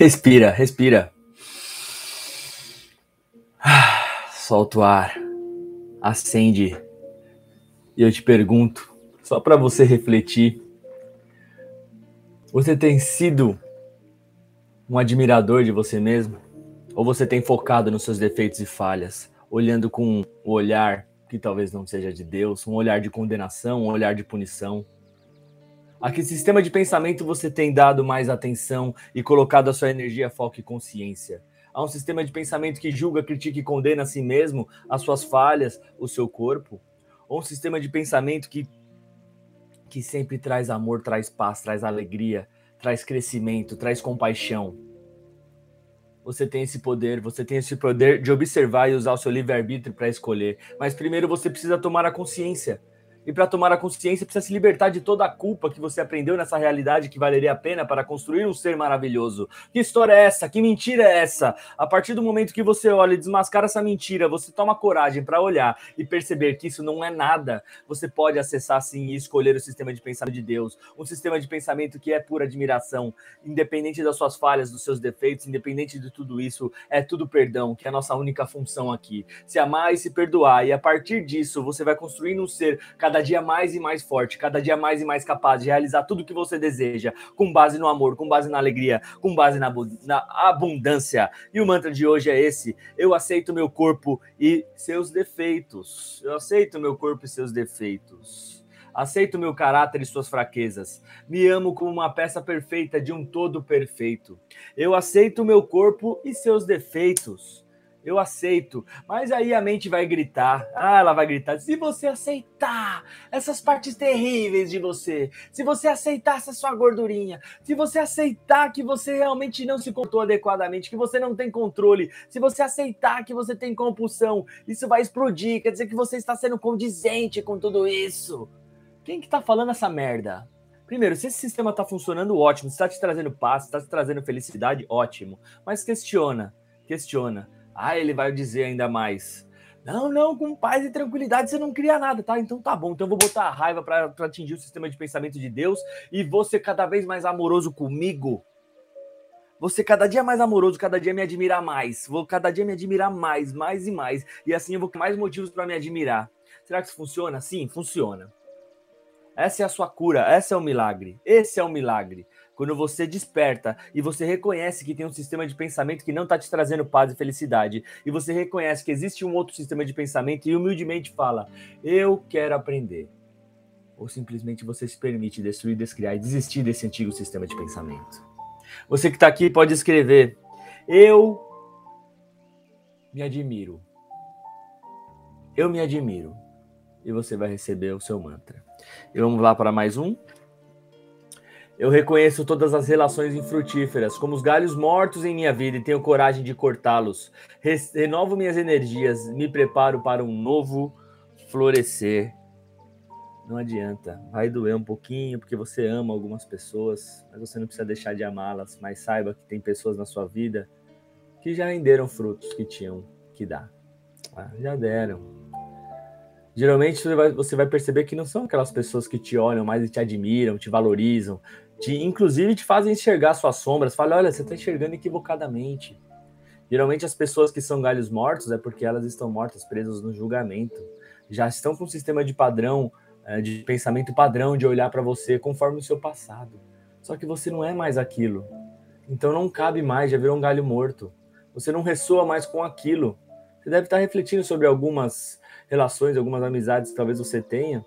Respira, respira. Solta o ar. Acende. E eu te pergunto, só para você refletir, você tem sido um admirador de você mesmo? Ou você tem focado nos seus defeitos e falhas, olhando com um olhar que talvez não seja de Deus, um olhar de condenação, um olhar de punição? A que sistema de pensamento você tem dado mais atenção e colocado a sua energia, foco e consciência? Há um sistema de pensamento que julga, critica e condena a si mesmo, as suas falhas, o seu corpo? Ou um sistema de pensamento que que sempre traz amor, traz paz, traz alegria, traz crescimento, traz compaixão. Você tem esse poder, você tem esse poder de observar e usar o seu livre-arbítrio para escolher. Mas primeiro você precisa tomar a consciência e para tomar a consciência, precisa se libertar de toda a culpa que você aprendeu nessa realidade que valeria a pena para construir um ser maravilhoso. Que história é essa? Que mentira é essa? A partir do momento que você olha e desmascara essa mentira, você toma coragem para olhar e perceber que isso não é nada, você pode acessar sim e escolher o sistema de pensamento de Deus. Um sistema de pensamento que é pura admiração, independente das suas falhas, dos seus defeitos, independente de tudo isso, é tudo perdão, que é a nossa única função aqui. Se amar e se perdoar, e a partir disso você vai construindo um ser cada cada dia mais e mais forte, cada dia mais e mais capaz de realizar tudo que você deseja, com base no amor, com base na alegria, com base na, na abundância. E o mantra de hoje é esse: eu aceito meu corpo e seus defeitos. Eu aceito meu corpo e seus defeitos. Aceito meu caráter e suas fraquezas. Me amo como uma peça perfeita de um todo perfeito. Eu aceito meu corpo e seus defeitos eu aceito. Mas aí a mente vai gritar. Ah, ela vai gritar. Se você aceitar essas partes terríveis de você, se você aceitar essa sua gordurinha, se você aceitar que você realmente não se comportou adequadamente, que você não tem controle, se você aceitar que você tem compulsão, isso vai explodir. Quer dizer que você está sendo condizente com tudo isso. Quem que tá falando essa merda? Primeiro, se esse sistema está funcionando, ótimo. Se está te trazendo paz, está te trazendo felicidade, ótimo. Mas questiona, questiona ah, ele vai dizer ainda mais. Não, não, com paz e tranquilidade você não cria nada, tá? Então tá bom. Então eu vou botar a raiva para atingir o sistema de pensamento de Deus e ser cada vez mais amoroso comigo. Você cada dia mais amoroso, cada dia me admirar mais. Vou cada dia me admirar mais, mais e mais. E assim eu vou ter mais motivos para me admirar. Será que isso funciona? Sim, funciona. Essa é a sua cura, esse é o milagre. Esse é o milagre. Quando você desperta e você reconhece que tem um sistema de pensamento que não está te trazendo paz e felicidade, e você reconhece que existe um outro sistema de pensamento e humildemente fala: Eu quero aprender. Ou simplesmente você se permite destruir, descriar e desistir desse antigo sistema de pensamento. Você que está aqui pode escrever: Eu me admiro. Eu me admiro. E você vai receber o seu mantra. E vamos lá para mais um. Eu reconheço todas as relações infrutíferas, como os galhos mortos em minha vida, e tenho coragem de cortá-los. Renovo minhas energias, me preparo para um novo florescer. Não adianta, vai doer um pouquinho, porque você ama algumas pessoas, mas você não precisa deixar de amá-las. Mas saiba que tem pessoas na sua vida que já renderam frutos que tinham que dar. Ah, já deram, geralmente você vai, você vai, perceber que não são aquelas pessoas que te olham mais e te admiram, te valorizam, te, inclusive te fazem enxergar suas sombras. Fala, olha, você está enxergando equivocadamente. Geralmente as pessoas que são galhos mortos é porque elas estão mortas, presas no julgamento. Já estão com um sistema de padrão, é, de pensamento padrão, de olhar para você conforme o seu passado. Só que você não é mais aquilo. Então não cabe mais, já virou um galho morto. Você não ressoa mais com aquilo. Você deve estar refletindo sobre algumas relações, algumas amizades que talvez você tenha,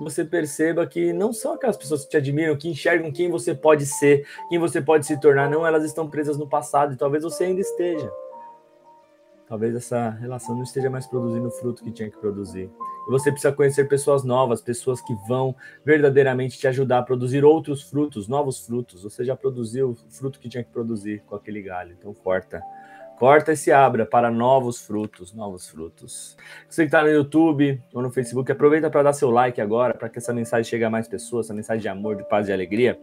você perceba que não são aquelas pessoas que te admiram, que enxergam quem você pode ser, quem você pode se tornar, não, elas estão presas no passado e talvez você ainda esteja. Talvez essa relação não esteja mais produzindo o fruto que tinha que produzir. E você precisa conhecer pessoas novas, pessoas que vão verdadeiramente te ajudar a produzir outros frutos, novos frutos. Você já produziu o fruto que tinha que produzir com aquele galho, então corta. Corta e se abra para novos frutos, novos frutos. Você que está no YouTube ou no Facebook, aproveita para dar seu like agora, para que essa mensagem chegue a mais pessoas, essa mensagem de amor, de paz e alegria,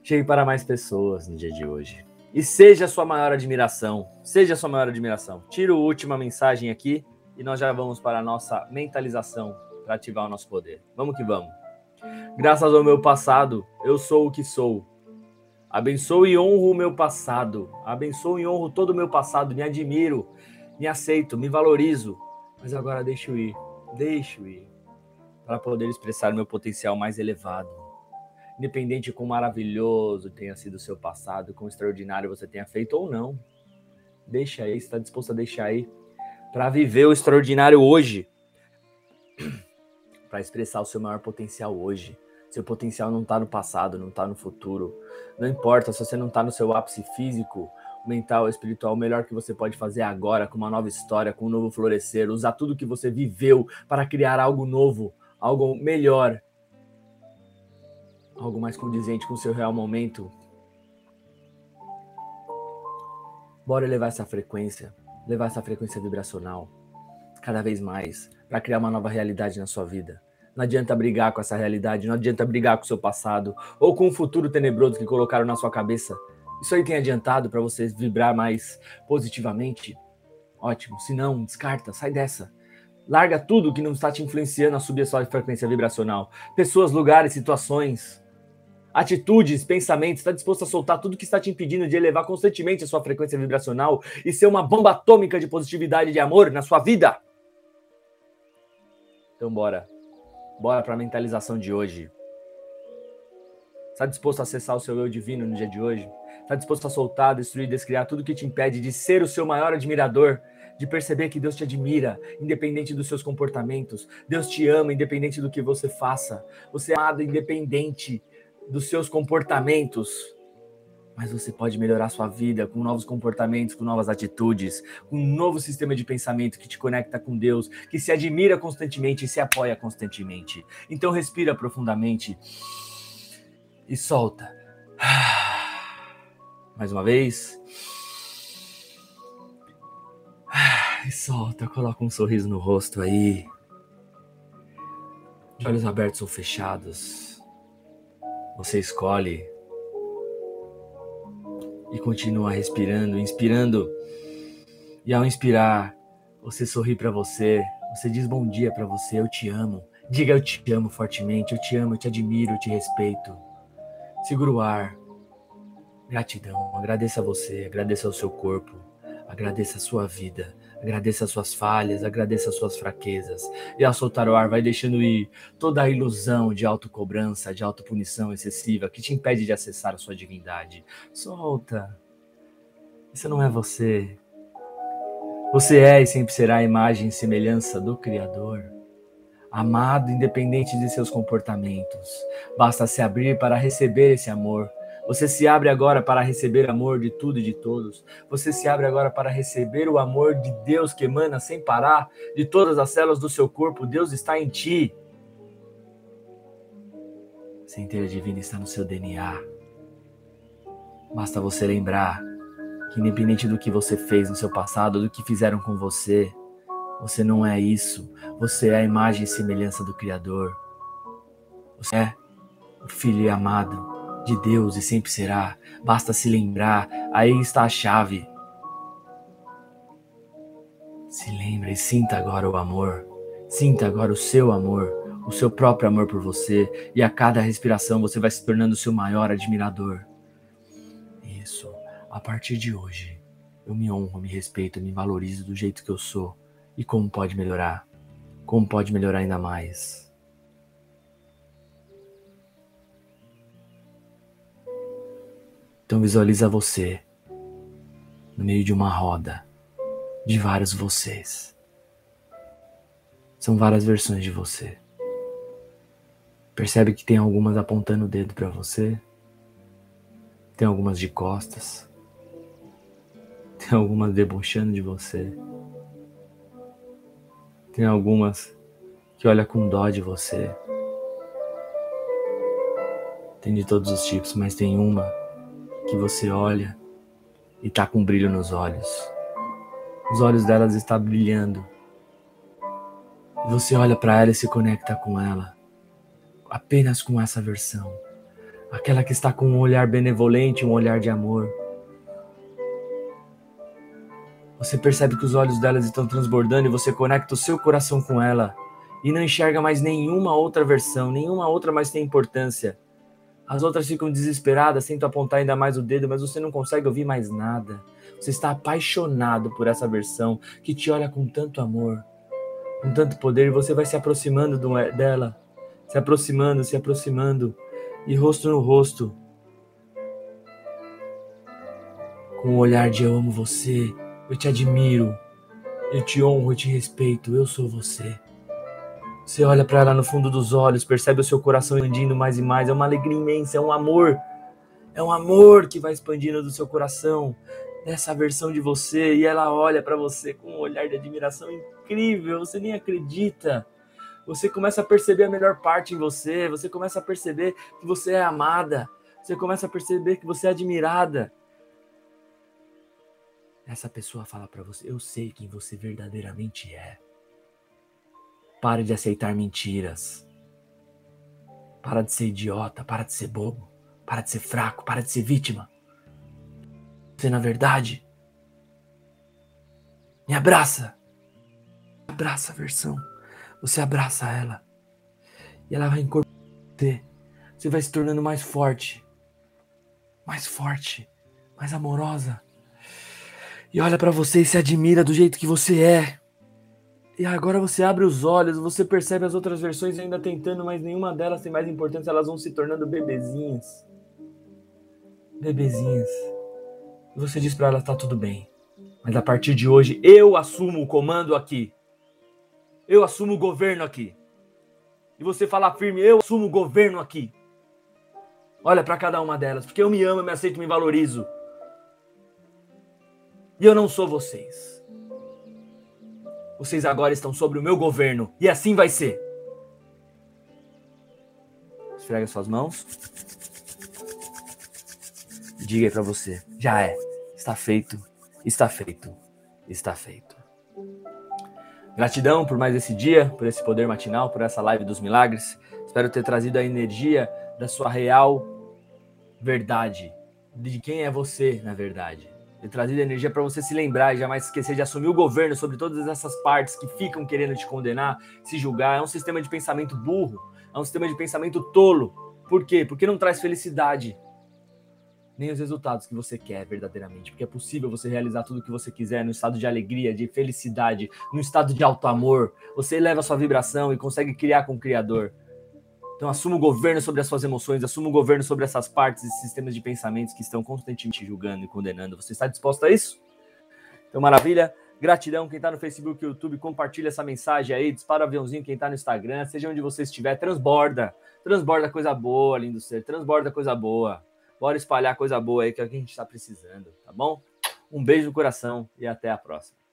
chegue para mais pessoas no dia de hoje. E seja a sua maior admiração, seja a sua maior admiração. Tira a última mensagem aqui e nós já vamos para a nossa mentalização para ativar o nosso poder. Vamos que vamos. Graças ao meu passado, eu sou o que sou Abençoo e honro o meu passado. Abençoo e honro todo o meu passado. Me admiro, me aceito, me valorizo. Mas agora deixo ir, deixo ir, para poder expressar o meu potencial mais elevado. Independente de quão maravilhoso tenha sido o seu passado, quão extraordinário você tenha feito ou não. Deixa aí, está disposto a deixar aí para viver o extraordinário hoje, para expressar o seu maior potencial hoje. Seu potencial não está no passado, não está no futuro. Não importa se você não está no seu ápice físico, mental, espiritual, o melhor que você pode fazer agora, com uma nova história, com um novo florescer, usar tudo que você viveu para criar algo novo, algo melhor, algo mais condizente com o seu real momento. Bora levar essa frequência, levar essa frequência vibracional cada vez mais para criar uma nova realidade na sua vida. Não adianta brigar com essa realidade, não adianta brigar com o seu passado ou com o futuro tenebroso que colocaram na sua cabeça. Isso aí tem adiantado para você vibrar mais positivamente? Ótimo. Se não, descarta, sai dessa. Larga tudo que não está te influenciando a subir a sua frequência vibracional. Pessoas, lugares, situações, atitudes, pensamentos. Está disposto a soltar tudo que está te impedindo de elevar constantemente a sua frequência vibracional e ser uma bomba atômica de positividade e de amor na sua vida? Então, bora. Bora para a mentalização de hoje. Está disposto a acessar o seu eu divino no dia de hoje? Está disposto a soltar, destruir, descriar tudo que te impede de ser o seu maior admirador? De perceber que Deus te admira, independente dos seus comportamentos. Deus te ama, independente do que você faça. Você é amado, independente dos seus comportamentos mas você pode melhorar sua vida com novos comportamentos, com novas atitudes, com um novo sistema de pensamento que te conecta com Deus, que se admira constantemente e se apoia constantemente. Então respira profundamente e solta. Mais uma vez. E solta, coloca um sorriso no rosto aí. De olhos abertos ou fechados. Você escolhe e continua respirando, inspirando. E ao inspirar, você sorri para você, você diz bom dia para você, eu te amo. Diga eu te amo fortemente, eu te amo, eu te admiro, eu te respeito. Segura o ar. Gratidão. Agradeça a você, agradeça ao seu corpo, agradeça a sua vida. Agradeça as suas falhas, agradeça as suas fraquezas. E ao soltar o ar, vai deixando ir toda a ilusão de autocobrança, de autopunição excessiva que te impede de acessar a sua divindade. Solta. Isso não é você. Você é e sempre será a imagem e semelhança do Criador. Amado independente de seus comportamentos. Basta se abrir para receber esse amor você se abre agora para receber amor de tudo e de todos. Você se abre agora para receber o amor de Deus que emana sem parar de todas as células do seu corpo. Deus está em ti. Centelha divina está no seu DNA. Basta você lembrar que, independente do que você fez no seu passado, do que fizeram com você, você não é isso. Você é a imagem e semelhança do Criador. Você é o Filho amado de Deus e sempre será. Basta se lembrar, aí está a chave. Se lembre e sinta agora o amor. Sinta agora o seu amor, o seu próprio amor por você, e a cada respiração você vai se tornando o seu maior admirador. Isso. A partir de hoje, eu me honro, me respeito, me valorizo do jeito que eu sou. E como pode melhorar? Como pode melhorar ainda mais? Então visualiza você no meio de uma roda de vários vocês. São várias versões de você. Percebe que tem algumas apontando o dedo para você. Tem algumas de costas. Tem algumas debochando de você. Tem algumas que olha com dó de você. Tem de todos os tipos, mas tem uma que você olha e tá com brilho nos olhos. Os olhos delas estão brilhando. E você olha para ela e se conecta com ela. Apenas com essa versão. Aquela que está com um olhar benevolente, um olhar de amor. Você percebe que os olhos delas estão transbordando e você conecta o seu coração com ela e não enxerga mais nenhuma outra versão, nenhuma outra mais tem importância As outras ficam desesperadas, tentam apontar ainda mais o dedo, mas você não consegue ouvir mais nada. Você está apaixonado por essa versão que te olha com tanto amor, com tanto poder, e você vai se aproximando dela, se aproximando, se aproximando, e rosto no rosto, com um olhar de eu amo você, eu te admiro, eu te honro, eu te respeito, eu sou você. Você olha para ela no fundo dos olhos, percebe o seu coração expandindo mais e mais. É uma alegria imensa, é um amor. É um amor que vai expandindo do seu coração, nessa versão de você. E ela olha para você com um olhar de admiração incrível. Você nem acredita. Você começa a perceber a melhor parte em você. Você começa a perceber que você é amada. Você começa a perceber que você é admirada. Essa pessoa fala para você: Eu sei quem você verdadeiramente é. Pare de aceitar mentiras. Para de ser idiota, para de ser bobo, para de ser fraco, para de ser vítima. Você, na verdade, me abraça. Abraça a versão. Você abraça ela. E ela vai incorporar você. Você vai se tornando mais forte. Mais forte. Mais amorosa. E olha para você e se admira do jeito que você é. E agora você abre os olhos, você percebe as outras versões ainda tentando, mas nenhuma delas tem mais importância, elas vão se tornando bebezinhas. Bebezinhas. E você diz para elas: tá tudo bem. Mas a partir de hoje, eu assumo o comando aqui. Eu assumo o governo aqui. E você fala firme: eu assumo o governo aqui. Olha para cada uma delas, porque eu me amo, eu me aceito, me valorizo. E eu não sou vocês. Vocês agora estão sobre o meu governo e assim vai ser. Esfrega suas mãos. Diga aí você. Já é. Está feito. Está feito. Está feito. Gratidão por mais esse dia, por esse poder matinal, por essa live dos milagres. Espero ter trazido a energia da sua real verdade, de quem é você, na verdade ter trazido energia para você se lembrar e jamais esquecer de assumir o governo sobre todas essas partes que ficam querendo te condenar, se julgar. É um sistema de pensamento burro, é um sistema de pensamento tolo. Por quê? Porque não traz felicidade, nem os resultados que você quer verdadeiramente. Porque é possível você realizar tudo o que você quiser no estado de alegria, de felicidade, no estado de alto amor. Você eleva a sua vibração e consegue criar com o Criador. Então assuma o governo sobre as suas emoções, assuma o governo sobre essas partes e sistemas de pensamentos que estão constantemente julgando e condenando. Você está disposto a isso? Então, maravilha. Gratidão, quem está no Facebook YouTube, compartilha essa mensagem aí, dispara o aviãozinho, quem está no Instagram, seja onde você estiver, transborda. Transborda coisa boa, lindo ser, transborda coisa boa. Bora espalhar coisa boa aí que é o que a gente está precisando, tá bom? Um beijo no coração e até a próxima.